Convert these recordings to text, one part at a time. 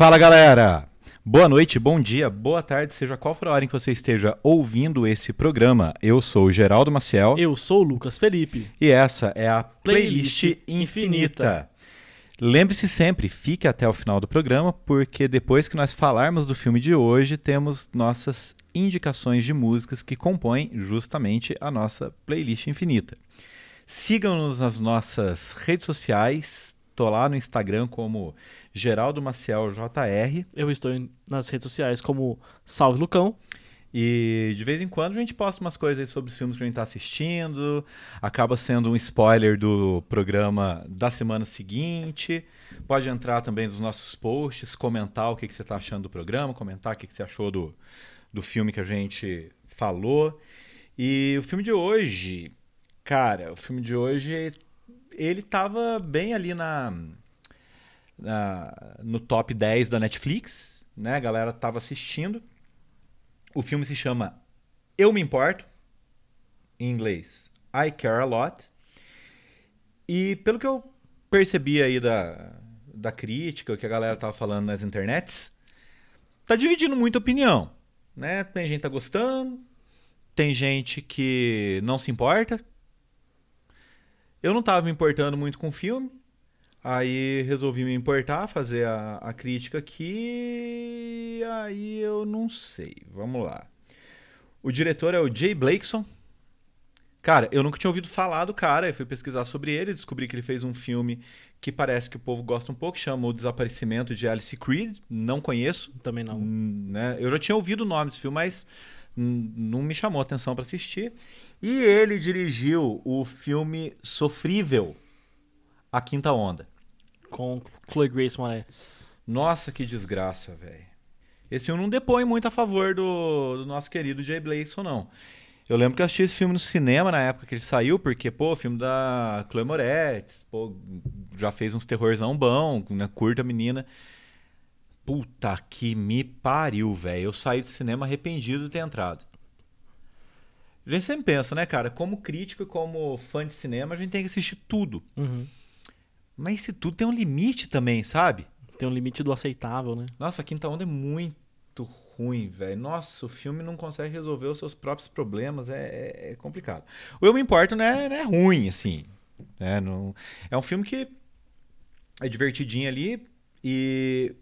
Fala galera! Boa noite, bom dia, boa tarde, seja qual for a hora em que você esteja ouvindo esse programa. Eu sou o Geraldo Maciel Eu sou o Lucas Felipe. e essa é a Playlist, Playlist Infinita. Infinita. Lembre-se sempre, fique até o final do programa, porque depois que nós falarmos do filme de hoje, temos nossas indicações de músicas que compõem justamente a nossa Playlist Infinita. Sigam-nos nas nossas redes sociais, tô lá no Instagram como Geraldo Maciel JR. Eu estou nas redes sociais como Salve Lucão. E de vez em quando a gente posta umas coisas aí sobre os filmes que a gente tá assistindo. Acaba sendo um spoiler do programa da semana seguinte. Pode entrar também nos nossos posts, comentar o que, que você tá achando do programa, comentar o que, que você achou do, do filme que a gente falou. E o filme de hoje, cara, o filme de hoje, ele tava bem ali na, na- no top 10 da Netflix, né? A galera tava assistindo. O filme se chama Eu Me Importo, em inglês I Care a Lot. E pelo que eu percebi aí da, da crítica, o que a galera tava falando nas internets, tá dividindo muita opinião, né? Tem gente que tá gostando, tem gente que não se importa. Eu não tava me importando muito com o filme, aí resolvi me importar, fazer a, a crítica aqui, aí eu não sei, vamos lá. O diretor é o Jay Blakeson. Cara, eu nunca tinha ouvido falar do cara, eu fui pesquisar sobre ele, descobri que ele fez um filme que parece que o povo gosta um pouco, chama O Desaparecimento de Alice Creed, não conheço, Também não. Hum, né? Eu já tinha ouvido o nome desse filme, mas não me chamou a atenção para assistir. E ele dirigiu o filme Sofrível, A Quinta Onda. Com Chloe Grace Moretz. Nossa, que desgraça, velho. Esse filme não depõe muito a favor do, do nosso querido Jay Blakeson, não. Eu lembro que eu assisti esse filme no cinema na época que ele saiu, porque, pô, filme da Chloe Moretz, pô, já fez uns terrorzão bom, né, curta menina. Puta que me pariu, velho. Eu saí do cinema arrependido de ter entrado. A gente sempre pensa, né, cara? Como crítico e como fã de cinema, a gente tem que assistir tudo. Uhum. Mas esse tudo tem um limite também, sabe? Tem um limite do aceitável, né? Nossa, a Quinta Onda é muito ruim, velho. Nossa, o filme não consegue resolver os seus próprios problemas, é, é- é complicado. O Eu Me Importo não é, não é ruim, assim. né? Não- é um filme que é divertidinho ali e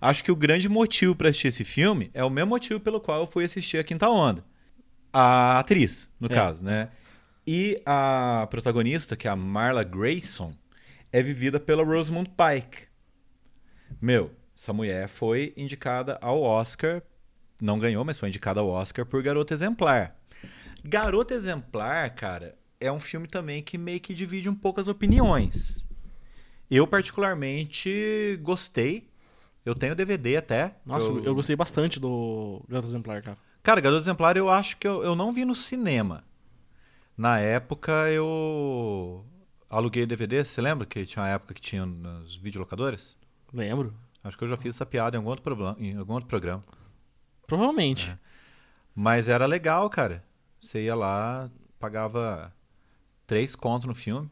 acho que o grande motivo pra assistir esse filme é o mesmo motivo pelo qual eu fui assistir a Quinta Onda. A atriz, no É. caso, né? E a protagonista, que é a Marla Grayson, é vivida pela Rosamund Pike. Meu, essa mulher foi indicada ao Oscar, não ganhou, mas foi indicada ao Oscar por Garota Exemplar. Garota Exemplar, cara, é um filme também que meio que divide um pouco as opiniões. Eu particularmente gostei. Eu tenho DVD até. Nossa, eu, gostei bastante do Gato Exemplar, cara. Cara, Garota Exemplar eu acho que eu, eu não vi no cinema. Na época eu aluguei DVD, você lembra que tinha uma época que tinha nos videolocadores? Lembro. Acho que eu já fiz essa piada em algum outro, problema, em algum outro programa. Provavelmente. É. Mas era legal, cara. Você ia lá, pagava três contos no filme.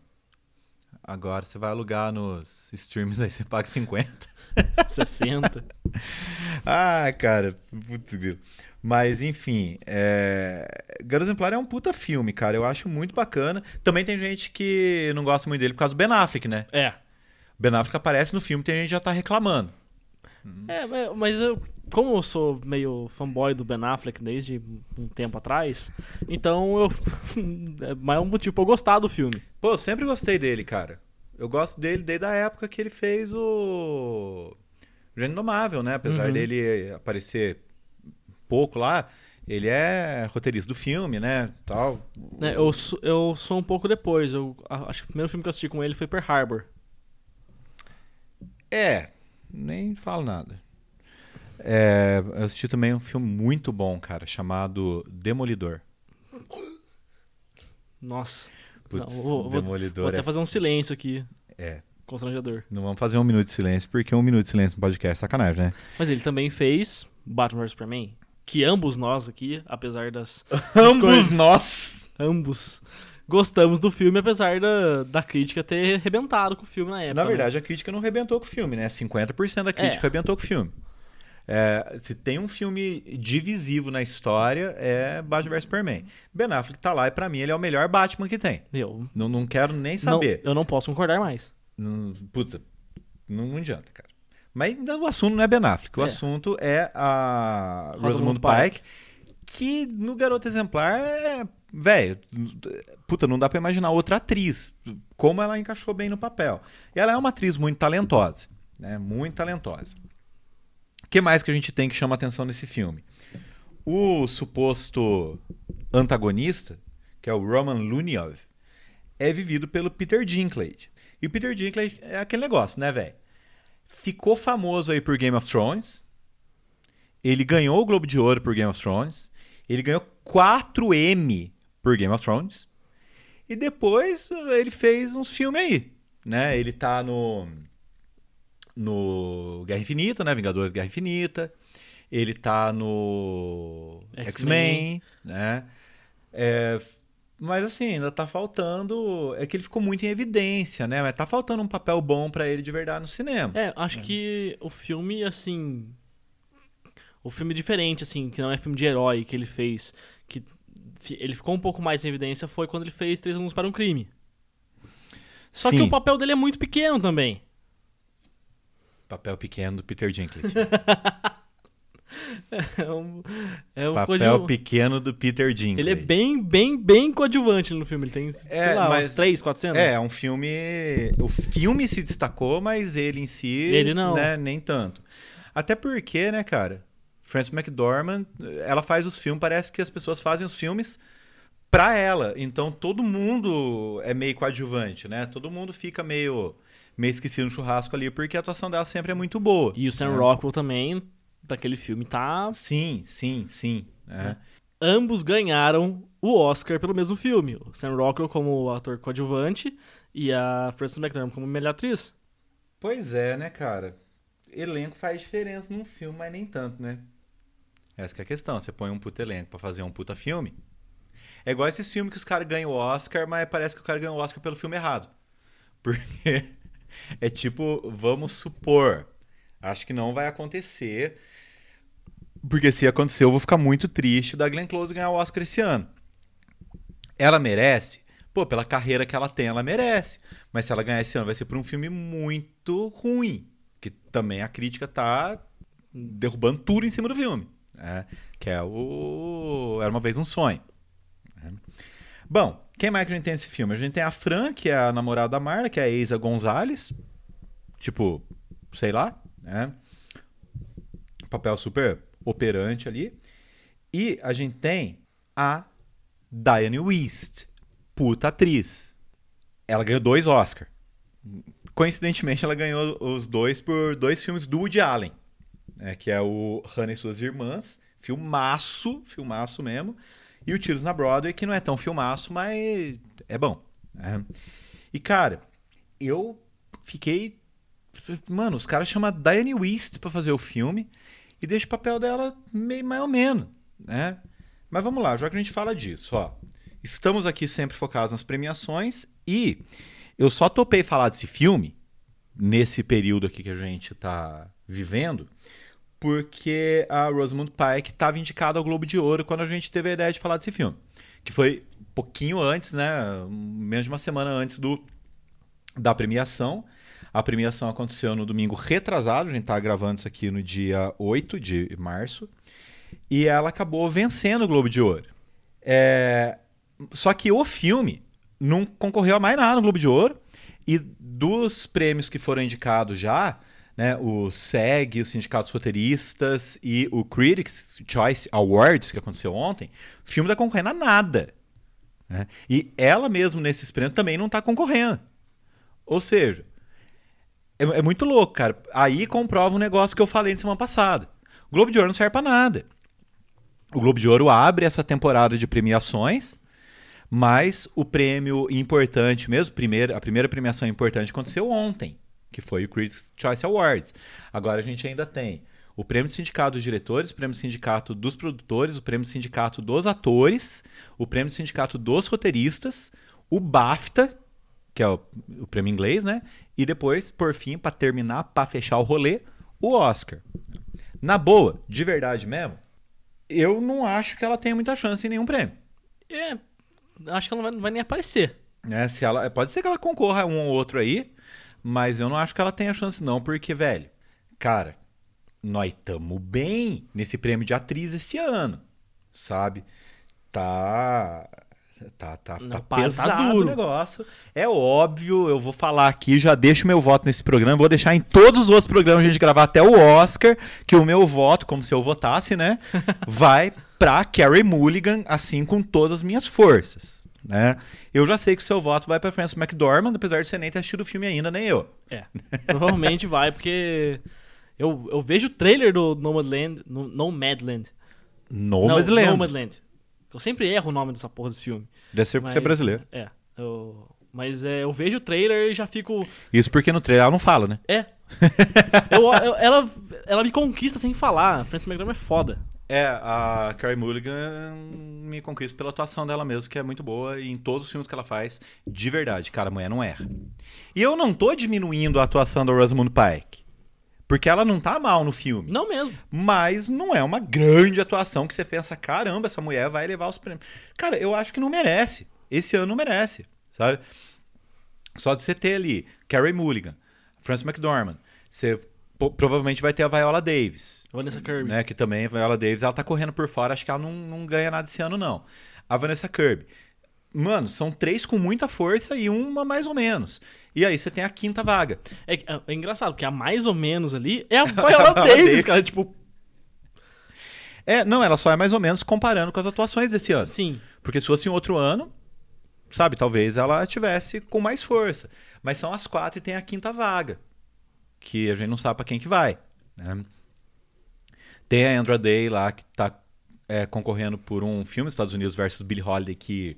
Agora você vai alugar nos streams aí, você paga 50. 60. Ah, cara, putz, grilo. Mas enfim, é... Garoto Exemplar é um puta filme, cara. Eu acho muito bacana. Também tem gente que não gosta muito dele por causa do Ben Affleck, né? É. Ben Affleck aparece no filme, tem gente que já tá reclamando. É, mas- mas eu, como eu sou meio fanboy do Ben Affleck desde um tempo atrás, então eu. é mais um motivo pra eu gostar do filme. Pô, eu sempre gostei dele, cara. Eu gosto dele desde a época que ele fez o Gênio Indomável, né? Apesar Uhum. dele aparecer pouco lá, ele é roteirista do filme, né? Tal. Né, eu, sou- eu sou um pouco depois. Eu acho que o primeiro filme que eu assisti com ele foi Pearl Harbor. É, nem falo nada. É, eu assisti também um filme muito bom, cara, chamado Demolidor. Nossa. Putz, Não, vou- vou- Demolidor Vou até é, fazer um silêncio aqui. é. Constrangedor. Não vamos fazer um minuto de silêncio, porque um minuto de silêncio no podcast é sacanagem, né? Mas ele também fez Batman vs Superman. Que ambos nós aqui, apesar das. Ambos nós! Ambos gostamos do filme, apesar da, da crítica ter arrebentado com o filme na época. Na né? verdade, a crítica não rebentou com o filme, né? 50% da crítica É. rebentou com o filme. É, se tem um filme divisivo na história, é Batman vs Superman. Ben Affleck tá lá e pra mim ele é o melhor Batman que tem. Eu Não, não quero nem não, saber. eu não posso concordar mais. Não, puta, não, não adianta, cara. Mas ainda o assunto não é Ben Affleck. O É. assunto é a Rosamund Rosamund Pike, que no Garoto Exemplar é. Velho, puta, não dá pra imaginar outra atriz. Como ela encaixou bem no papel. E ela é uma atriz muito talentosa. Né? Muito talentosa. O que mais que a gente tem que chama atenção nesse filme? O suposto antagonista, que é o Roman Lunyov, é vivido pelo Peter Dinklage. E o Peter Dinklage é aquele negócio, né, velho? Ficou famoso aí por Game of Thrones. Ele ganhou o Globo de Ouro por Game of Thrones. Ele ganhou 4 M por Game of Thrones. E depois ele fez uns filmes aí, né? Ele tá no no Guerra Infinita, né? Vingadores Guerra Infinita. Ele tá no X-Men. X-Men, né? É, mas assim, ainda tá faltando. É que ele ficou muito em evidência, né? Mas tá faltando um papel bom pra ele de verdade no cinema. É, acho que o filme, assim. O filme diferente, assim, que não é filme de herói que ele fez, que ele ficou um pouco mais em evidência, foi quando ele fez Três Alunos para um Crime. Só que Sim. o papel dele é muito pequeno também. Papel pequeno do Peter Dinklage. É um, é um papel coadju- pequeno do Peter Dinklage. Ele é bem, bem, bem coadjuvante no filme. Ele tem, É, sei lá, mas- umas 3, 4 cenas. É, é um filme. O filme se destacou, mas ele em si. Ele não. Né, nem tanto. Até porque, né, cara? Frances McDormand, ela faz os filmes, parece que as pessoas fazem os filmes pra ela. Então todo mundo é meio coadjuvante, né? Todo mundo fica meio, meio esquecido no churrasco ali, porque a atuação dela sempre é muito boa. E o Sam né? Rockwell também, daquele filme, tá. Sim, sim, sim. é. Ambos ganharam o Oscar pelo mesmo filme. O Sam Rockwell como ator coadjuvante e a Frances McDormand como melhor atriz. Pois é, né, cara? Elenco faz diferença num filme, mas nem tanto, né? Essa que é a questão. Você põe um puta elenco pra fazer um puta filme. É igual esses filmes que os caras ganham o Oscar, mas parece que o cara ganhou o Oscar pelo filme errado. Porque é tipo, vamos supor. Acho que não vai acontecer. Porque se acontecer, eu vou ficar muito triste da Glenn Close ganhar o Oscar esse ano. Ela merece? Pô, pela carreira que ela tem, ela merece. Mas se ela ganhar esse ano, vai ser por um filme muito ruim. Que também a crítica tá derrubando tudo em cima do filme. né? Que é o. Era uma vez um sonho. né? Bom, quem mais que a gente tem nesse filme? A gente tem a Fran, que é a namorada da Marla, que é a Isa Gonzalez. Tipo, sei lá, né? Papel super operante ali. E a gente tem a Diane West, puta atriz. Ela ganhou dois Oscars. Coincidentemente, ela ganhou os dois por dois filmes do Woody Allen, né, que é o Hannah e Suas Irmãs, filmaço, filmaço mesmo, e o Tiros na Broadway, que não é tão filmaço, mas é bom. né. E, cara, eu fiquei... Mano, os caras chamam Diane West pra fazer o filme e deixa o papel dela meio mais ou menos, né? Mas vamos lá, já que a gente fala disso, ó. Estamos aqui sempre focados nas premiações e eu só topei falar desse filme nesse período aqui que a gente tá vivendo, porque a Rosamund Pike estava indicada ao Globo de Ouro quando a gente teve a ideia de falar desse filme, que foi pouquinho antes, né, menos de uma semana antes do da premiação. A premiação aconteceu no domingo retrasado, a gente tá gravando isso aqui no dia 8 de março, e ela acabou vencendo o Globo de Ouro. É, Só que o filme não concorreu a mais nada no Globo de Ouro, e dos prêmios que foram indicados já, né, o SEG, os sindicatos roteiristas e o Critics Choice Awards, que aconteceu ontem, o filme tá concorrendo a nada. né? E ela mesmo nesses prêmios também não tá concorrendo. Ou seja, é, é muito louco, cara. Aí comprova um negócio que eu falei na semana passada. O Globo de Ouro não serve pra nada. O Globo de Ouro abre essa temporada de premiações, mas o prêmio importante mesmo, primeira, a primeira premiação importante aconteceu ontem, que foi o Critics' Choice Awards. Agora a gente ainda tem o prêmio do sindicato dos diretores, o prêmio do sindicato dos produtores, o prêmio do sindicato dos atores, o prêmio do sindicato dos roteiristas, o BAFTA, que é o, o prêmio inglês, né? E depois, por fim, pra terminar, pra fechar o rolê, o Oscar. Na boa, de verdade mesmo, eu não acho que ela tenha muita chance em nenhum prêmio. É, acho que ela não vai, não vai nem aparecer. né? Se ela, pode ser que ela concorra a um ou outro aí, mas eu não acho que ela tenha chance não, porque, velho, cara, nós estamos bem nesse prêmio de atriz esse ano, sabe? Tá... Tá, tá, Não, tá pá, tá pesado duro. o negócio. É óbvio, eu vou falar aqui, já deixo meu voto nesse programa, vou deixar em todos os outros programas a gente gravar até o Oscar, que o meu voto, como se eu votasse, né, vai pra Carrie Mulligan, assim com todas as minhas forças, né? Eu já sei que o seu voto vai pra Frances McDormand, apesar de você nem ter assistido o filme ainda, nem eu. É, provavelmente vai, porque eu, eu vejo o trailer do Nomadland, no, Nomadland. Nomadland. Não, Nomadland. Eu sempre erro o nome dessa porra desse filme. Deve ser porque você é Mas, brasileiro. É. eu- mas é, eu vejo o trailer e já fico. Isso porque no trailer ela não fala, né? É. Eu- eu- ela, ela me conquista sem falar. Frances McDormand é foda. É, a Carrie Mulligan me conquista pela atuação dela mesmo, que é muito boa, e em todos os filmes que ela faz, de verdade, cara, a mulher não erra. E eu não tô diminuindo a atuação da Rosamund Pike, porque ela não tá mal no filme. Não mesmo. Mas não é uma grande atuação que você pensa, caramba, essa mulher vai levar os prêmios. Cara, eu acho que não merece. Esse ano não merece, sabe? Só de você ter ali Carrie Mulligan, Frances McDormand, você provavelmente vai ter a Viola Davis, Vanessa Kirby. né? Que também a Viola Davis, ela tá correndo por fora, acho que ela não, não ganha nada esse ano, não. A Vanessa Kirby. Mano, são três com muita força e uma mais ou menos. E aí você tem a quinta vaga. É, é- é engraçado, porque a mais ou menos ali é a Viola Davis, Davis. cara. Tipo, É, não, ela só é mais ou menos comparando com as atuações desse ano. sim. Porque se fosse em outro ano, sabe, talvez ela tivesse com mais força. Mas são as quatro e tem a quinta vaga. Que a gente não sabe pra quem que vai. né? Tem a Andra Day lá que tá é, concorrendo por um filme Estados Unidos versus Billie Holiday que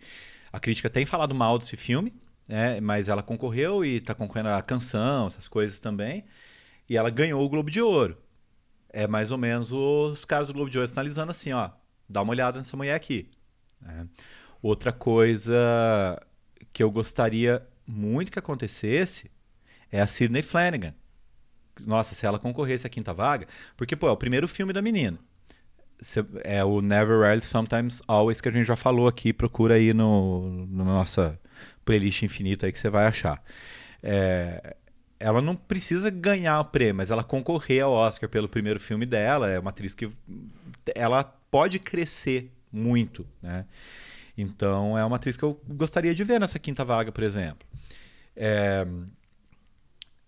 a crítica tem falado mal desse filme, né? mas ela concorreu e tá concorrendo a canção, essas coisas também. E ela ganhou o Globo de Ouro. É mais ou menos os caras do Globo de Ouro sinalizando assim, ó, dá uma olhada nessa mulher aqui. né? Outra coisa que eu gostaria muito que acontecesse é a Sidney Flanagan. Nossa, se ela concorresse à quinta vaga, porque, pô, é o primeiro filme da menina. É o Never, Rarely, Sometimes, Always, que a gente já falou aqui, procura aí no, na nossa playlist infinita aí que você vai achar. É, ela não precisa ganhar o prêmio, mas ela concorrer ao Oscar pelo primeiro filme dela, é uma atriz que ela pode crescer muito, né? Então é uma atriz que eu gostaria de ver nessa quinta vaga, por exemplo. É,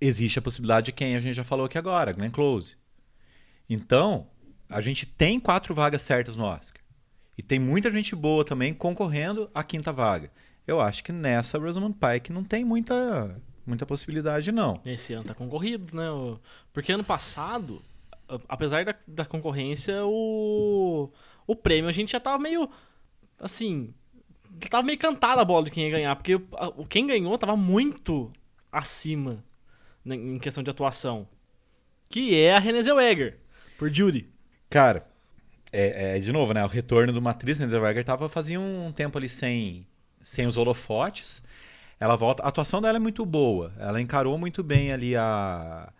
existe a possibilidade de quem a gente já falou aqui agora, Glenn Close. Então, a gente tem quatro vagas certas no Oscar. E tem muita gente boa também concorrendo à quinta vaga. Eu acho que nessa Rosamund Pike não tem muita, muita possibilidade, não. Esse ano tá concorrido, né? Porque ano passado, apesar da, da concorrência, o, o prêmio a gente já tava meio. Assim. Tava meio cantada a bola de quem ia ganhar. Porque quem ganhou tava muito acima né, em questão de atuação. Que é a Renée Zellweger, por Judy. Cara, é, é, de novo, né? O retorno do Matriz, né? Zellweger tava fazia um tempo ali sem, sem os holofotes. Ela volta. A atuação dela é muito boa. Ela encarou muito bem ali a.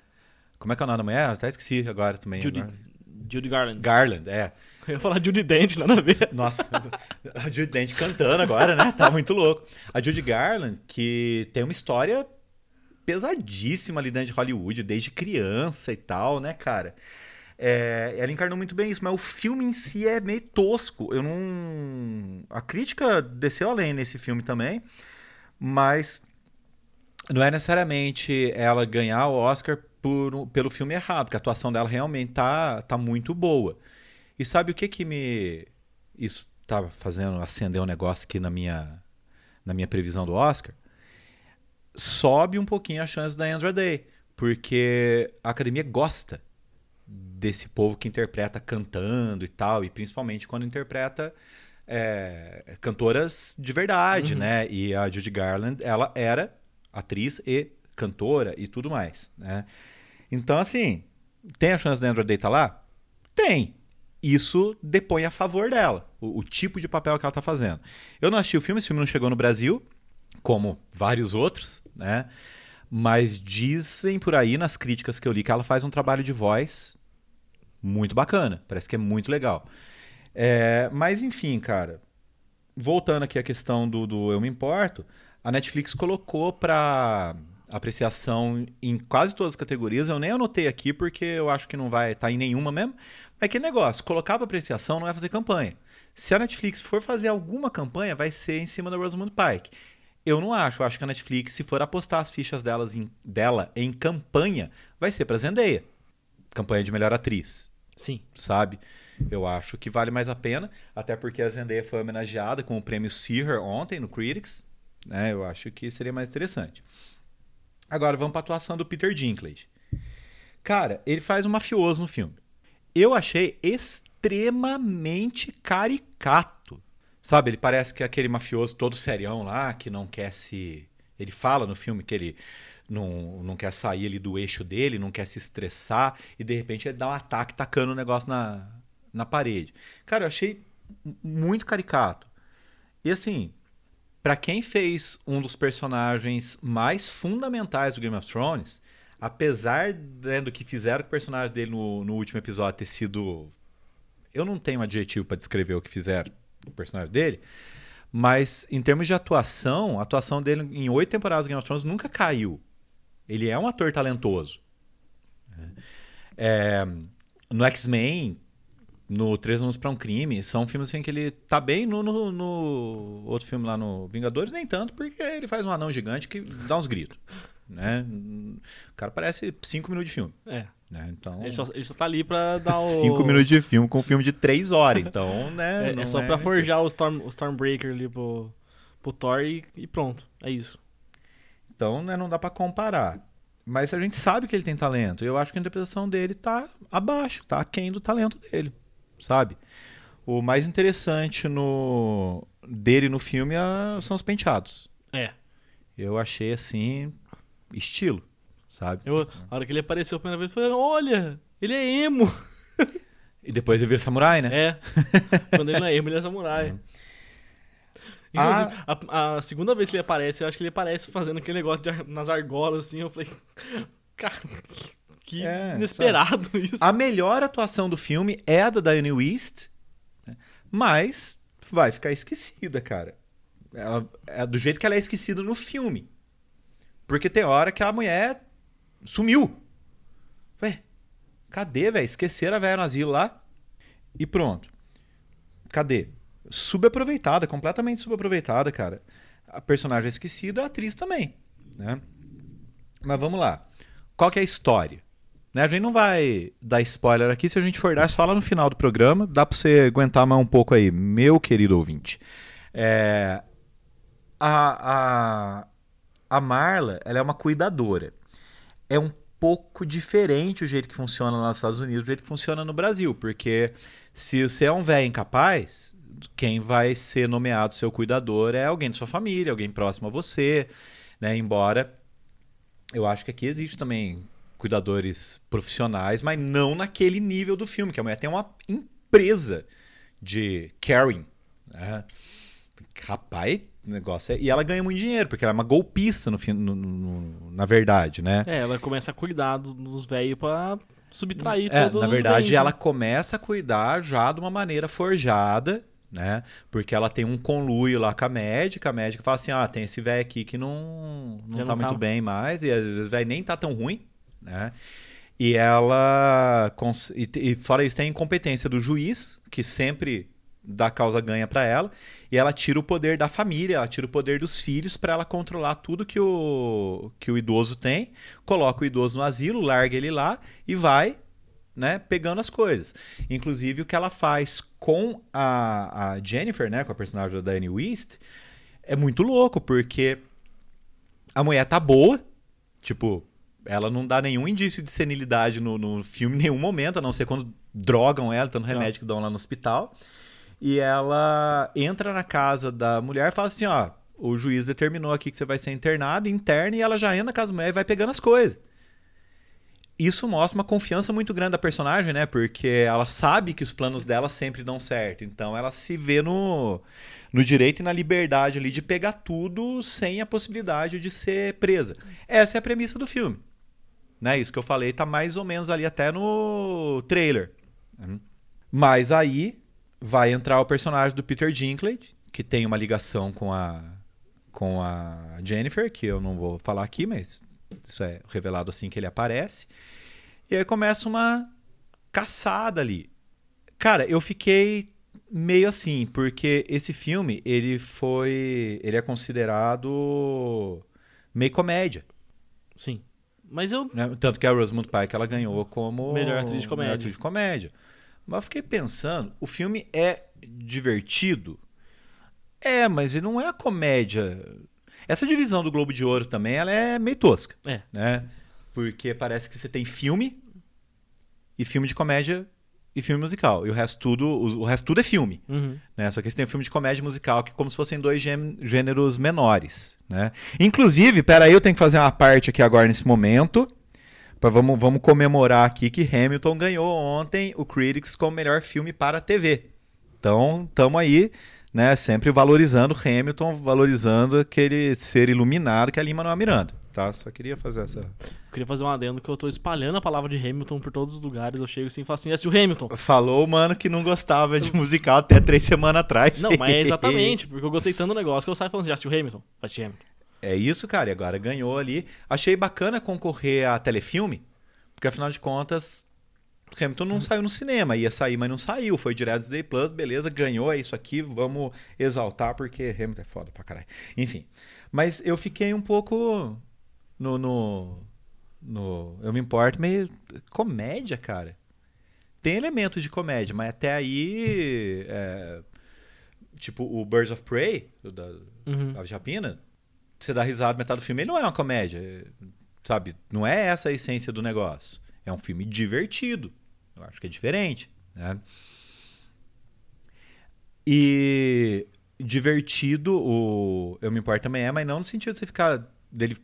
Como é que é o nome da mulher? Até esqueci agora também. Judy, agora. Judy Garland. Garland, é. Eu ia falar Judy Dent, nada a ver. Nossa, a Judy Dent cantando agora, né? Tá muito louco. A Judy Garland, que tem uma história pesadíssima ali dentro de Hollywood, desde criança e tal, né, cara? É, ela encarnou muito bem isso, mas o filme em si é meio tosco. Eu não. A crítica desceu além nesse filme também, mas não é necessariamente ela ganhar o Oscar por, pelo filme errado, porque a atuação dela realmente tá, tá muito boa. E sabe o que que me. Isso tá fazendo acender um negócio aqui na minha, na minha previsão do Oscar? Sobe um pouquinho a chance da Andra Day, porque a academia gosta desse povo que interpreta cantando e tal, e principalmente quando interpreta é, cantoras de verdade, né? E a Judy Garland, ela era atriz e cantora e tudo mais, né? Então, assim, tem a chance da Andra Day estar lá? Tem. Isso depõe a favor dela, o, o tipo de papel que ela tá fazendo. Eu não assisti o filme, esse filme não chegou no Brasil, como vários outros, né? Mas dizem por aí nas críticas que eu li que ela faz um trabalho de voz muito bacana. Parece que é muito legal. É, mas enfim, cara, voltando aqui à questão do, do Eu Me Importo, a Netflix colocou para apreciação em quase todas as categorias. Eu nem anotei aqui porque eu acho que não vai estar tá em nenhuma mesmo. É que negócio, colocar para apreciação não é fazer campanha. Se a Netflix for fazer alguma campanha, vai ser em cima da Rosamund Pike. Eu não acho. Eu acho que a Netflix, se for apostar as fichas delas em, dela em campanha, vai ser para Zendaya. Campanha de melhor atriz. Sim. Sabe? Eu acho que vale mais a pena, até porque a Zendaya foi homenageada com o prêmio Seher ontem no Critics. Né? Eu acho que seria mais interessante. Agora vamos para a atuação do Peter Dinklage. Cara, ele faz um mafioso no filme. Eu achei extremamente caricato. Sabe, ele parece que é aquele mafioso todo serião lá, que não quer se. Ele fala no filme que ele não, não quer sair ali do eixo dele, não quer se estressar, e de repente ele dá um ataque tacando o negócio na, na parede. Cara, eu achei muito caricato. E assim, para quem fez um dos personagens mais fundamentais do Game of Thrones, apesar né, do que fizeram com o personagem dele no, no último episódio ter sido. Eu não tenho um adjetivo para descrever o que fizeram o personagem dele, mas em termos de atuação, a atuação dele em oito temporadas do Game of Thrones nunca caiu. Ele é um ator talentoso. É, no X-Men, no Três Anos para um Crime, são filmes assim que ele tá bem no, no, no, outro filme lá no Vingadores, nem tanto, porque ele faz um anão gigante que dá uns gritos. Né? O cara parece cinco minutos de filme. É. Né? Então, ele, só, ele só tá ali pra dar o. Cinco minutos de filme com um filme de três horas. Então, né? É, é só é... pra forjar o, Storm, o Stormbreaker ali pro, pro Thor e, e pronto. É isso. Então, né, não dá para comparar. Mas a gente sabe que ele tem talento. Eu acho que a interpretação dele tá abaixo, tá aquém do talento dele sabe? O mais interessante no dele no filme é, são os penteados. É. Eu achei assim estilo, sabe? Eu, a hora que ele apareceu a primeira vez, eu falei: "Olha, ele é emo". E depois ele vira samurai, né? É. Quando ele não é emo, ele é samurai. Uhum. Inclusive, a... A, a... segunda vez que ele aparece, eu acho que ele aparece fazendo aquele negócio de, nas argolas, assim. Eu falei, cara, que é, inesperado sabe? isso. A melhor atuação do filme é a da Diane West, né? mas vai ficar esquecida, cara. Ela, é do jeito que ela é esquecida no filme. Porque tem hora que a mulher sumiu. Ué, cadê, velho? Esqueceram a velha no asilo lá e pronto. Cadê? Subaproveitada, completamente subaproveitada, cara. A personagem é esquecida, a atriz também, né? Mas vamos lá. Qual que é a história? Né? A gente não vai dar spoiler aqui, se a gente for dar só lá no final do programa, dá para você aguentar mais um pouco aí, meu querido ouvinte. É, a, a, a Marla, ela é uma cuidadora. É um pouco diferente o jeito que funciona lá nos Estados Unidos, o jeito que funciona no Brasil, porque se você é um velho incapaz, quem vai ser nomeado seu cuidador é alguém da sua família, alguém próximo a você, né? Embora eu acho que aqui existe também cuidadores profissionais, mas não naquele nível do filme, que a mulher tem uma empresa de caring. Né? Rapaz, negócio é... E ela ganha muito dinheiro, porque ela é uma golpista, no, no, no na verdade, né? É, ela começa a cuidar dos velhos pra subtrair é, todos Na verdade, ela né? começa a cuidar já de uma maneira forjada, né? Porque ela tem um conluio lá com a médica, a médica fala assim, ah, tem esse velho aqui que não, não, tá, não muito bem mais, e às vezes o velho nem tá tão ruim, né? E ela. E fora isso, tem a incompetência do juiz, que sempre dá causa ganha para ela, e ela tira o poder da família, ela tira o poder dos filhos para ela controlar tudo que o, que o idoso tem, coloca o idoso no asilo, larga ele lá e vai né, pegando as coisas. Inclusive, o que ela faz com a, a Jennifer, né, com a personagem da Diane West, é muito louco, porque a mulher tá boa, tipo, ela não dá nenhum indício de senilidade no, no filme em nenhum momento, a não ser quando drogam ela, tanto remédio que dão lá no hospital. E ela entra na casa da mulher e fala assim: ó, o juiz determinou aqui que você vai ser internado, interna, e ela já entra na casa da mulher e vai pegando as coisas. isso mostra uma confiança muito grande da personagem, né? Porque ela sabe que os planos dela sempre dão certo. Então ela se vê no, no direito e na liberdade ali de pegar tudo sem a possibilidade de ser presa. Essa é a premissa do filme. Né? Isso que eu falei tá mais ou menos ali até no trailer. Mas aí vai entrar o personagem do Peter Dinklage, que tem uma ligação com a com a Jennifer, que eu não vou falar aqui, mas isso é revelado assim que ele aparece. E aí começa uma caçada ali. Cara, eu fiquei meio assim, porque esse filme, ele foi, ele é considerado meio comédia. Sim. Mas eu né? Tanto que a Rosamund Pike ela ganhou como melhor atriz de comédia. Atriz de comédia. Mas eu fiquei pensando, o filme é divertido? É, mas ele não é a comédia. Essa divisão do Globo de Ouro também, ela é meio tosca. É. Né? Porque parece que você tem filme e filme de comédia e filme musical. E o resto tudo, o, o resto tudo é filme. Uhum. Né? Só que você tem o filme de comédia musical, que é como se fossem dois gêneros menores. Né? Inclusive, peraí, eu tenho que fazer uma parte aqui agora nesse momento. Pra, vamos, vamos comemorar aqui que Hamilton ganhou ontem o Critics como melhor filme para a TV. Então, estamos aí né, sempre valorizando Hamilton, valorizando aquele ser iluminado que é Lima Manuel Miranda, tá? Só queria fazer essa... Eu queria fazer um adendo que eu tô espalhando a palavra de Hamilton por todos os lugares, eu chego assim e falo assim, assistiu Hamilton. Falou, mano, que não gostava de musical até três semanas atrás. Não, mas é exatamente, porque eu gostei tanto do negócio que eu saio falando assim, já assistiu Hamilton? Assistir Hamilton. É isso, cara, e agora ganhou ali. Achei bacana concorrer a telefilme, porque afinal de contas Hamilton não saiu no cinema, ia sair, mas não saiu. Foi direto do Disney Plus, beleza, ganhou, é isso aqui, vamos exaltar, porque Hamilton é foda pra caralho. Enfim. Mas eu fiquei um pouco no. no, no eu me importo, meio. Comédia, cara. Tem elementos de comédia, mas até aí. É, tipo, o Birds of Prey, da Uhum. Ave de Rapina, você dá risada metade do filme, ele não é uma comédia. Sabe? Não é essa a essência do negócio. É um filme divertido. Eu acho que é diferente. Né? E divertido, o Eu Me Importo também é, mas não no sentido de você ficar. dele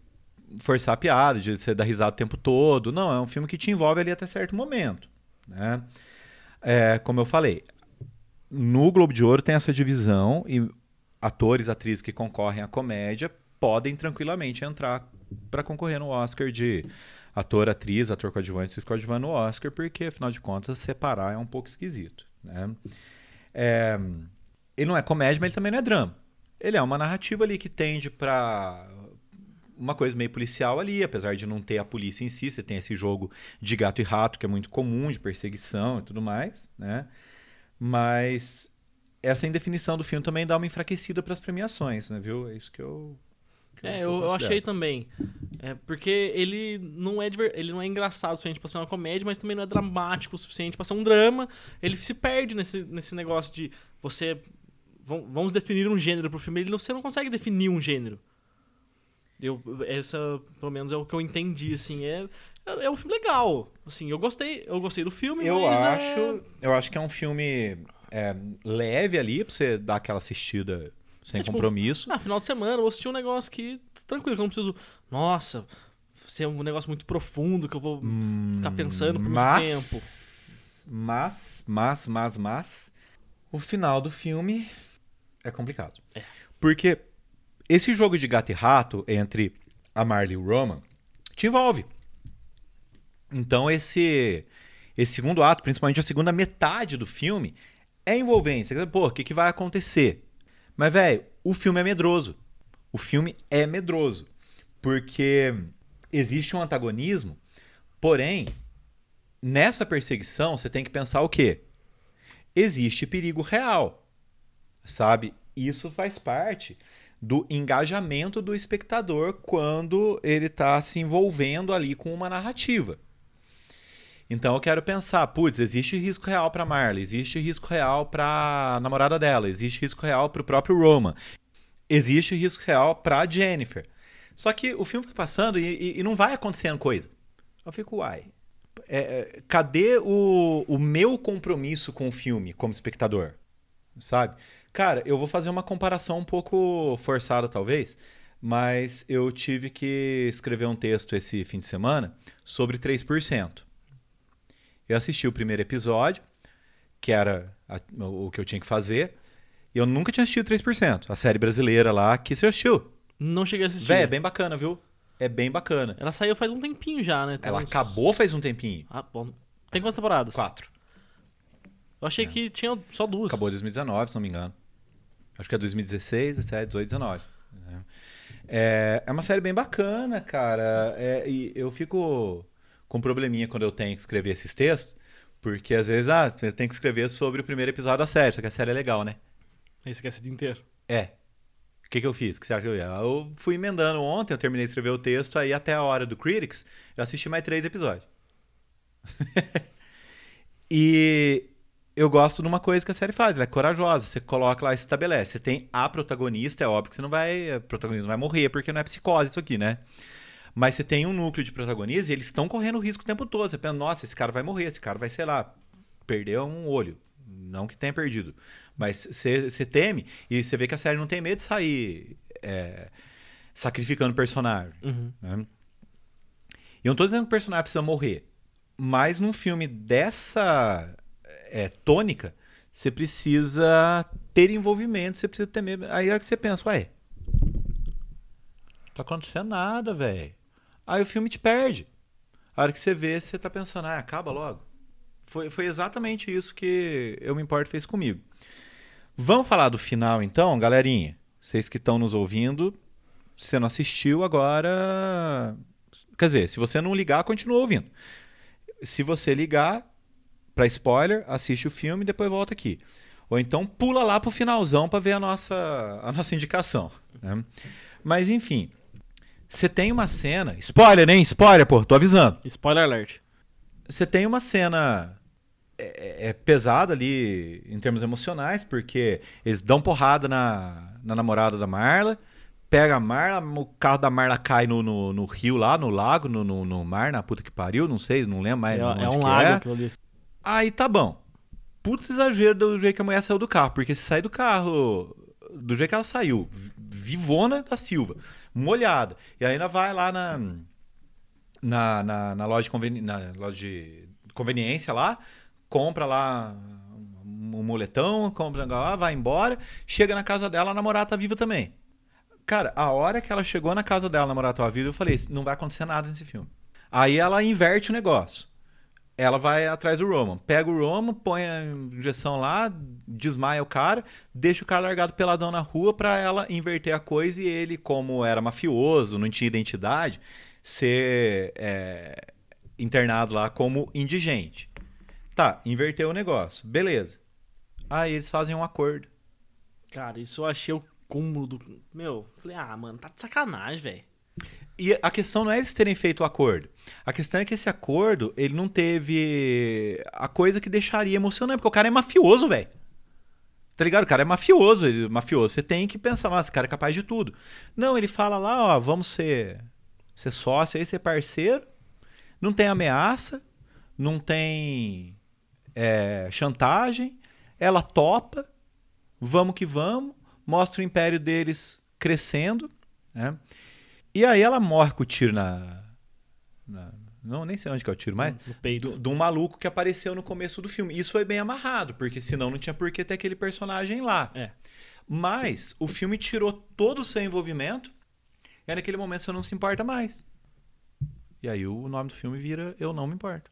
forçar a piada, de você dar risada o tempo todo. Não, é um filme que te envolve ali até certo momento. Né? É, como eu falei, no Globo de Ouro tem essa divisão e atores, atrizes que concorrem à comédia podem tranquilamente entrar para concorrer no Oscar de ator, atriz, ator coadjuvante, atriz coadjuvante no Oscar, porque, afinal de contas, separar é um pouco esquisito. Né? É, ele não é comédia, mas ele também não é drama. Ele é uma narrativa ali que tende para uma coisa meio policial ali, apesar de não ter a polícia em si, você tem esse jogo de gato e rato que é muito comum, de perseguição e tudo mais, né? Mas essa indefinição do filme também dá uma enfraquecida para as premiações, né, viu? É isso que eu que É, eu, eu achei também. É, porque ele não é diver- ele não é engraçado o suficiente pra ser uma comédia, mas também não é dramático o suficiente pra ser um drama. Ele se perde nesse, nesse negócio de você. vam- Vamos definir um gênero pro filme. Ele não, você não consegue definir um gênero. Eu, essa, pelo menos, é o que eu entendi, assim. É, é, é um filme legal. Assim, eu gostei, eu gostei do filme, Eu mas é- acho, eu acho que é um filme é, leve ali pra você dar aquela assistida sem É, tipo, compromisso. Ah, final de semana, eu vou assistir um negócio que. Tranquilo, que eu não preciso. Nossa, ser um negócio muito profundo que eu vou ficar pensando por mas- muito tempo. Mas, mas, mas, mas, o final do filme é complicado. É. Porque esse jogo de gato e rato entre a Marley e o Roman te envolve. Então esse esse segundo ato, principalmente a segunda metade do filme, é envolvente. Você quer dizer, pô, o que, que vai acontecer? Mas, velho, o filme é medroso. O filme é medroso. Porque existe um antagonismo, porém, nessa perseguição você tem que pensar o quê? Existe perigo real. Sabe? Isso faz parte do engajamento do espectador quando ele está se envolvendo ali com uma narrativa. Então eu quero pensar, putz, existe risco real para Marley, existe risco real para namorada dela, existe risco real para o próprio Roman, existe risco real para Jennifer. Só que o filme vai passando e, e- e não vai acontecendo coisa. Eu fico, uai, é, é, cadê o, o meu compromisso com o filme como espectador? Sabe? Cara, eu vou fazer uma comparação um pouco forçada, talvez, Mas eu tive que escrever um texto esse fim de semana sobre 3%. Eu assisti o primeiro episódio, que era a, o que eu tinha que fazer. E eu nunca tinha assistido 3%. A série brasileira lá que você assistiu. Não cheguei a assistir. Véi, é bem bacana, viu? É bem bacana. Ela saiu faz um tempinho já, né? Tem Ela uns- acabou faz um tempinho. Ah, bom. Tem quantas temporadas? Quatro. Eu achei que tinha só duas. Acabou em 2019, se não me engano. Acho que é 2016, 17, 18, 19. né? É, é uma série bem bacana, cara. É, e eu fico com um probleminha quando eu tenho que escrever esses textos, porque às vezes, ah, você tem que escrever sobre o primeiro episódio da série, só que a série é legal, né? Aí você quer esse dia inteiro. É. O que, que eu fiz? O que você acha que eu ia? Eu fui emendando ontem, eu terminei de escrever o texto, aí até a hora do Critics, eu assisti mais três episódios. e eu gosto de uma coisa que a série faz, ela é corajosa. Você coloca lá, estabelece. Você tem a protagonista, é óbvio que você não vai. A protagonista não vai morrer, porque não é psicose isso aqui, né? Mas você tem um núcleo de protagonistas e eles estão correndo risco o tempo todo. Você pensa, nossa, esse cara vai morrer, esse cara vai, sei lá, perder um olho. Não que tenha perdido. Mas você, teme e você vê que a série não tem medo de sair é, sacrificando o personagem. Uhum. né? E eu não tô dizendo que o personagem precisa morrer. Mas num filme dessa é, tônica, você precisa ter envolvimento, você precisa ter medo. Aí é que você pensa, ué, não tá acontecendo nada, velho. Aí o filme te perde. A hora que você vê, você tá pensando, ah, acaba logo. Foi, foi exatamente isso que eu me importo fez comigo. Vamos falar do final então, galerinha? Vocês que estão nos ouvindo, se você não assistiu agora. Quer dizer, se você não ligar, continua ouvindo. Se você ligar para spoiler, assiste o filme e depois volta aqui. Ou então pula lá pro finalzão para ver a nossa, a nossa indicação. né? Mas enfim, você tem uma cena. Spoiler, hein? Spoiler, pô, tô avisando. Spoiler alert. Você tem uma cena é, é pesada ali em termos emocionais, porque eles dão porrada na, na namorada da Marla, pega a Marla, o carro da Marla cai no, no, no rio lá, no lago, no, no, no mar, na puta que pariu, não sei, não lembro mais É, onde é um que lago é. ali. Aí tá bom. Puta exagero do jeito que a mulher saiu do carro, porque se sair do carro do jeito que ela saiu, vi- vivona da Silva, molhada, e ainda vai lá na, na, na, na loja, de conveni- na loja de conveniência lá, compra lá um moletão, compra lá, vai embora, chega na casa dela, a namorada tá viva também. Cara, a hora que ela chegou na casa dela, a namorada tava viva, eu falei, não vai acontecer nada nesse filme. Aí ela inverte o negócio ela vai atrás do Roman. Pega o Roman, põe a injeção lá, desmaia o cara, deixa o cara largado peladão na rua pra ela inverter a coisa e ele, como era mafioso, não tinha identidade, ser é, internado lá como indigente. Tá, inverteu o negócio. Beleza. Aí eles fazem um acordo. Cara, isso eu achei o cúmulo do. Meu, falei, ah, mano, tá de sacanagem, velho. E a questão não é eles terem feito o acordo. A questão é que esse acordo, ele não teve a coisa que deixaria emocionante, porque o cara é mafioso, velho. Tá ligado? O cara é mafioso, ele, mafioso. Você tem que pensar, nossa, esse cara é capaz de tudo. Não, ele fala lá, ó, vamos ser, ser sócio aí, ser parceiro. Não tem ameaça, não tem é, chantagem. Ela topa, vamos que vamos. Mostra o império deles crescendo, né? E aí ela morre com o tiro na. na- não, nem sei onde que é o tiro, mas. No peito. do- De um maluco que apareceu no começo do filme. Isso foi bem amarrado, porque senão não tinha por que ter aquele personagem lá. É. Mas o filme tirou todo o seu envolvimento, e naquele momento você não se importa mais. E aí o nome do filme vira Eu Não Me Importo.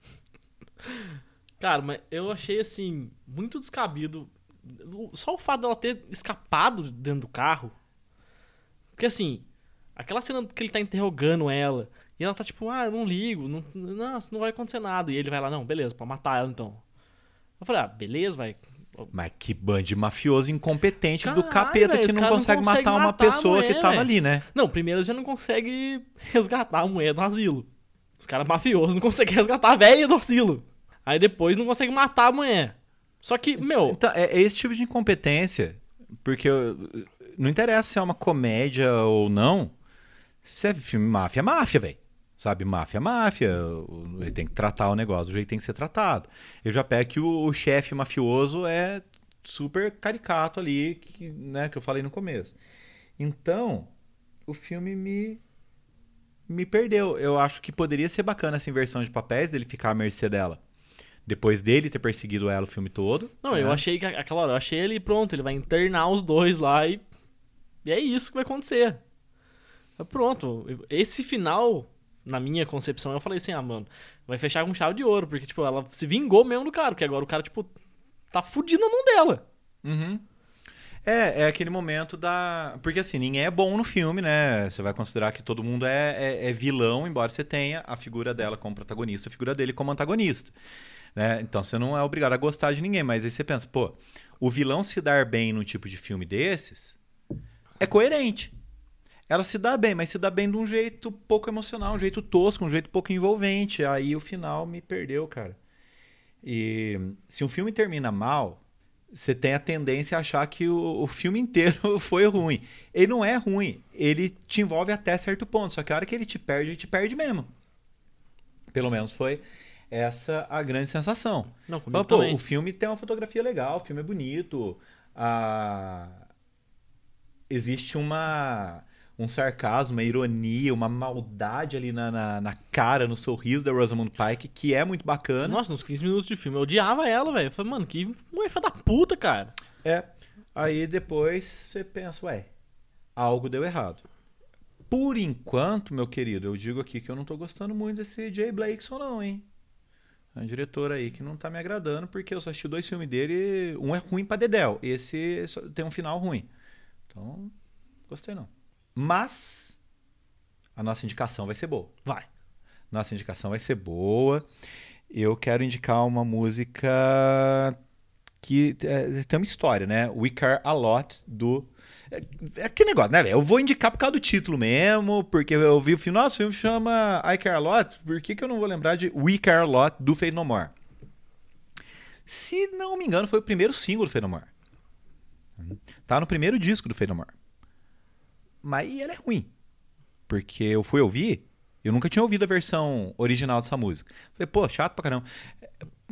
Cara, mas eu achei assim, muito descabido. Só o fato dela ter escapado dentro do carro. Porque assim, aquela cena que ele tá interrogando ela. E ela tá tipo, ah, eu não ligo, não, nossa, não vai acontecer nada. E ele vai lá, não, beleza, pra matar ela então. Eu falei, ah, beleza, vai. Mas que bando de mafioso incompetente do Caralho, capeta velho, que não caras não consegue matar uma matar a pessoa que mulher, tava velho. ali, né? Não, primeiro já não consegue resgatar a mulher do asilo. Os caras mafiosos não conseguem resgatar a velha do asilo. Aí depois não consegue matar a mulher. Só que, meu, Então, é, é esse tipo de incompetência, porque eu- não interessa se é uma comédia ou não, se é filme máfia, máfia, velho. Sabe, máfia máfia, ele tem que tratar o negócio do jeito que tem que ser tratado. Eu já pego que o, o chefe mafioso é super caricato ali, que, né, que eu falei no começo. Então, o filme me me perdeu. Eu acho que poderia ser bacana essa inversão de papéis dele ficar à mercê dela. Depois dele ter perseguido ela o filme todo. Não, né? eu achei que aquela hora, eu achei ele pronto, ele vai internar os dois lá e. E é isso que vai acontecer. Pronto. Esse final, na minha concepção, eu falei assim, ah, mano, vai fechar com chave de ouro, porque, tipo, ela se vingou mesmo do cara, porque agora o cara, tipo, tá fudido na mão dela. Uhum. É, é aquele momento da. Porque assim, ninguém é bom no filme, né? Você vai considerar que todo mundo é, é, é vilão, embora você tenha a figura dela como protagonista, a figura dele como antagonista. Né? Então você não é obrigado a gostar de ninguém, mas aí você pensa, pô, o vilão se dar bem num tipo de filme desses é coerente. Ela se dá bem, mas se dá bem de um jeito pouco emocional, um jeito tosco, um jeito pouco envolvente. Aí o final me perdeu, cara. E se um filme termina mal, você tem a tendência a achar que o, o, filme inteiro foi ruim. Ele não é ruim, ele te envolve até certo ponto, só que a hora que ele te perde, ele te perde mesmo. Pelo menos foi essa a grande sensação. Não, Mas, pô, o filme tem uma fotografia legal, o filme é bonito, a... existe uma um sarcasmo, uma ironia, uma maldade ali na, na, na, cara, no sorriso da Rosamund Pike, que é muito bacana. Nossa, nos 15 minutos de filme eu odiava ela, velho. Eu falei, mano, que mulher da puta, cara. É. Aí depois você pensa, ué, algo deu errado. Por enquanto, meu querido, eu digo aqui que eu não tô gostando muito desse Jay Blakeson, não, hein? É um diretor aí que não tá me agradando, porque eu só assisti dois filmes dele, um é ruim pra Dedel, esse tem um final ruim. Então, gostei não. Mas a nossa indicação vai ser boa. Vai. Nossa indicação vai ser boa. Eu quero indicar uma música que é, tem uma história, né? We Care A Lot do. É, é que negócio, né, Eu vou indicar por causa do título mesmo, porque eu vi o filme. Nossa, o filme chama I Care A Lot. Por que, que eu não vou lembrar de We Care A Lot do Fade No More? Se não me engano, foi o primeiro single do Fade No More. Tá no primeiro disco do Fade No More. Mas ela é ruim. Porque eu fui ouvir, eu nunca tinha ouvido a versão original dessa música. Falei, pô, chato pra caramba.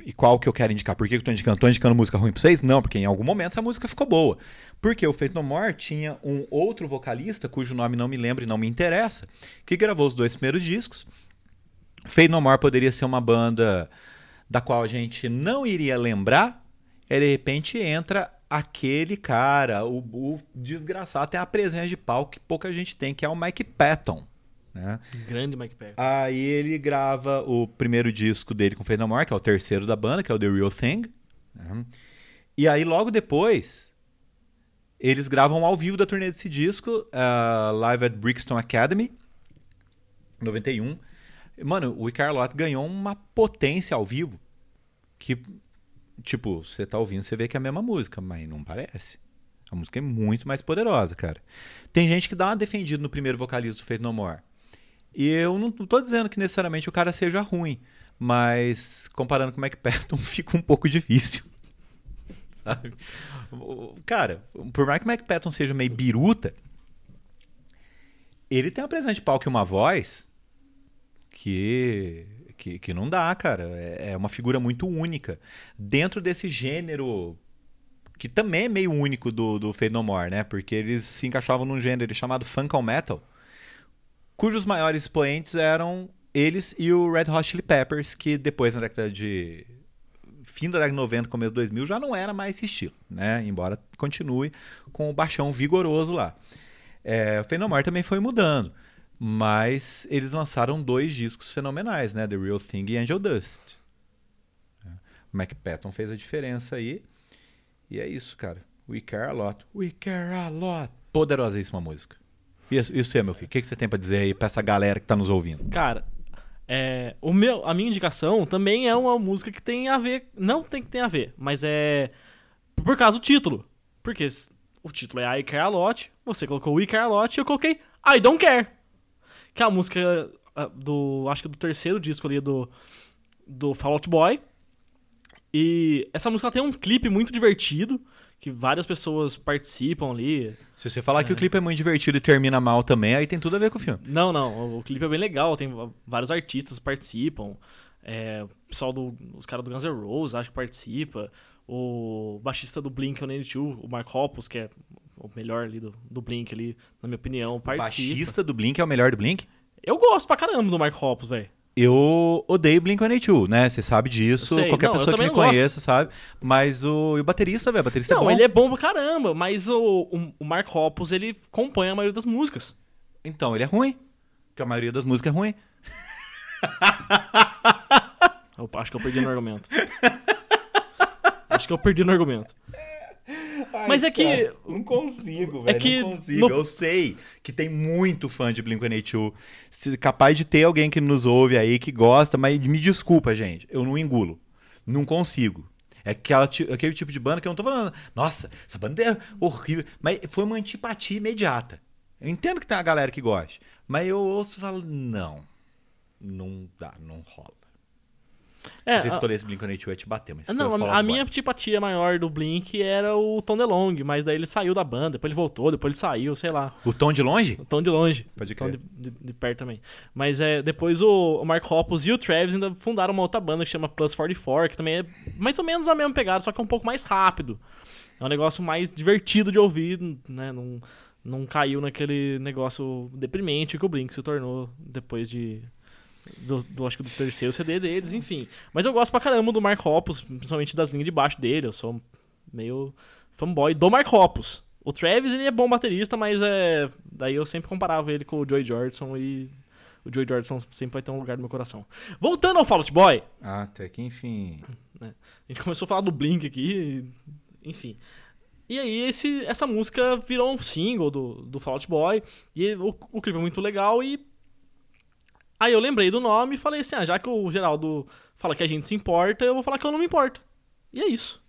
E qual que eu quero indicar? Por que eu tô indicando? Tô indicando música ruim pra vocês? Não, porque em algum momento essa música ficou boa. Porque o Fate No More tinha um outro vocalista, cujo nome não me lembro e não me interessa, que gravou os dois primeiros discos. Fate No More poderia ser uma banda da qual a gente não iria lembrar, e de repente entra aquele cara, o, o desgraçado, tem a presença de palco que pouca gente tem, que é o Mike Patton. Né? Grande Mike Patton. Aí ele grava o primeiro disco dele com Fade No More, que é o terceiro da banda, que é o The Real Thing. Né? E aí logo depois eles gravam ao vivo da turnê desse disco, uh, Live at Brixton Academy, 91. Mano, o Carlot ganhou uma potência ao vivo que tipo, você tá ouvindo, você vê que é a mesma música, mas não parece. A música é muito mais poderosa, cara. Tem gente que dá uma defendida no primeiro vocalista do Faith No More. E eu não tô dizendo que necessariamente o cara seja ruim, mas comparando com o Mac Patton fica um pouco difícil. Sabe? Cara, por mais que o Mac Patton seja meio biruta, ele tem uma presença de palco e uma voz que que, que não dá, cara. É, é uma figura muito única. Dentro desse gênero que também é meio único do, do Fade No More, né? Porque eles se encaixavam num gênero chamado Funkal Metal, cujos maiores expoentes eram eles e o Red Hot Chili Peppers, que depois na década de fim da década de 90, começo de 2000 já não era mais esse estilo, né? Embora continue com o baixão vigoroso lá. É, o Fade No More também foi mudando. Mas eles lançaram dois discos fenomenais, né? The Real Thing e Angel Dust. O Mac Patton fez a diferença aí. E é isso, cara. We care a lot. We care a lot. Poderosíssima música. E, você, meu filho? O que, que você tem para dizer aí pra essa galera que tá nos ouvindo? Cara, é, o meu, a minha indicação também é uma música que tem a ver. Não tem que ter a ver, mas é. Por causa do título. Porque o título é I Care a Lot, você colocou We Care a Lot e eu coloquei I Don't Care. Que é a música do. Acho que do terceiro disco ali do. Do Fall Out Boy. E essa música tem um clipe muito divertido, que várias pessoas participam ali. Se você falar é. que o clipe é muito divertido e termina mal também, aí tem tudo a ver com o filme. Não, não. O clipe é bem legal, tem vários artistas participam. É, o pessoal do. Os caras do Guns N' Roses acho que participa. O baixista do Blink-182, o Mark Hoppus, que é o melhor ali do, do Blink ali, na minha opinião, participa. Baixista do Blink é o melhor do Blink? Eu gosto pra caramba do Mark Hoppus, velho. Eu odeio Blink-182, né? Você sabe disso, qualquer Não, pessoa que me não gosto. conheça sabe. Mas o, o baterista, velho, o baterista Não, é bom. ele é bom pra caramba, mas o, o, o Mark Hoppus, ele compõe a maioria das músicas. Então, ele é ruim. Porque a maioria das músicas é ruim. Eu acho que eu perdi no argumento. acho que eu perdi no argumento. Mas é que- cara, Não consigo, velho. que não consigo. no- Eu sei que tem muito fã de Blink-182. Se- Capaz de ter alguém que nos ouve aí que gosta, mas me desculpa, gente. Eu não engulo. Não consigo. É aquela, aquele tipo de banda que eu não tô falando. Nossa, essa banda é horrível. Mas foi uma antipatia imediata. Eu entendo que tem uma galera que gosta. Mas eu ouço e falo, não. Não dá, não rola. É, Se você a- escolhesse Blink-182, eu ia te bater. Mas Não, a, a minha antipatia maior do Blink era o Tom DeLonge, mas daí ele saiu da banda, depois ele voltou, depois ele saiu, sei lá. O tom de longe? O Tom de longe. Pode o Tom crer. de, de- de perto também. Mas é, depois o, o Mark Hoppus e o Travis ainda fundaram uma outra banda que chama Plus 44, que também é mais ou menos a mesma pegada, só que é um pouco mais rápido. É um negócio mais divertido de ouvir, né? Não, não caiu naquele negócio deprimente que o Blink se tornou depois de. Do, do- acho que do terceiro CD deles, enfim. Mas eu gosto pra caramba do Mark Hoppus, principalmente das linhas de baixo dele. Eu sou meio fanboy do Mark Hoppus. O Travis, ele é bom baterista, mas é. Daí eu sempre comparava ele com o Joey Jordison e. O Joey Jordison sempre vai ter um lugar no meu coração. Voltando ao Fall Out Boy, Ah, até que enfim. a gente começou a falar do Blink aqui, e- enfim. E aí esse, essa música virou um single do, do Fall Out Boy, e o, o clipe é muito legal, e aí eu lembrei do nome e falei assim, ah, já que o Geraldo fala que a gente se importa, eu vou falar que eu não me importo. E é isso.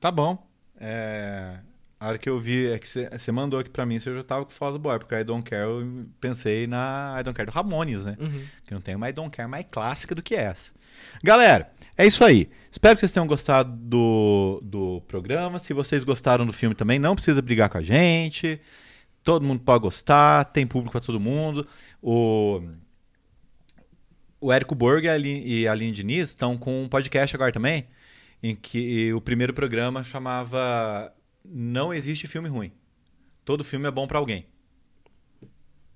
Tá bom. É, A hora que eu vi, é que você mandou aqui pra mim, você já tava com Fall Out Boy, porque I Don't Care, eu pensei na I Don't Care do Ramones, né? Uhum. Que não tem uma I Don't Care mais clássica do que essa. Galera, é isso aí. Espero que vocês tenham gostado do, do programa. Se vocês gostaram do filme também, não precisa brigar com a gente. Todo mundo pode gostar, tem público pra todo mundo. O, o Érico Borg e a Aline, Diniz estão com um podcast agora também, em que o primeiro programa chamava Não Existe Filme Ruim. Todo filme é bom pra alguém.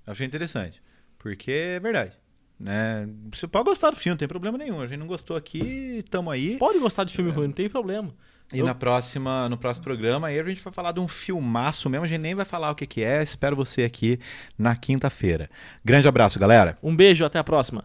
Achei interessante, porque é verdade. Né? Você pode gostar do filme, não tem problema nenhum. A gente não gostou aqui, tamo aí. Pode gostar de filme ruim, não tem problema. E na próxima, no próximo programa aí a gente vai falar de um filmaço mesmo, a gente nem vai falar o que, que é. Espero você aqui na quinta-feira. Grande abraço, galera. Um beijo, até a próxima.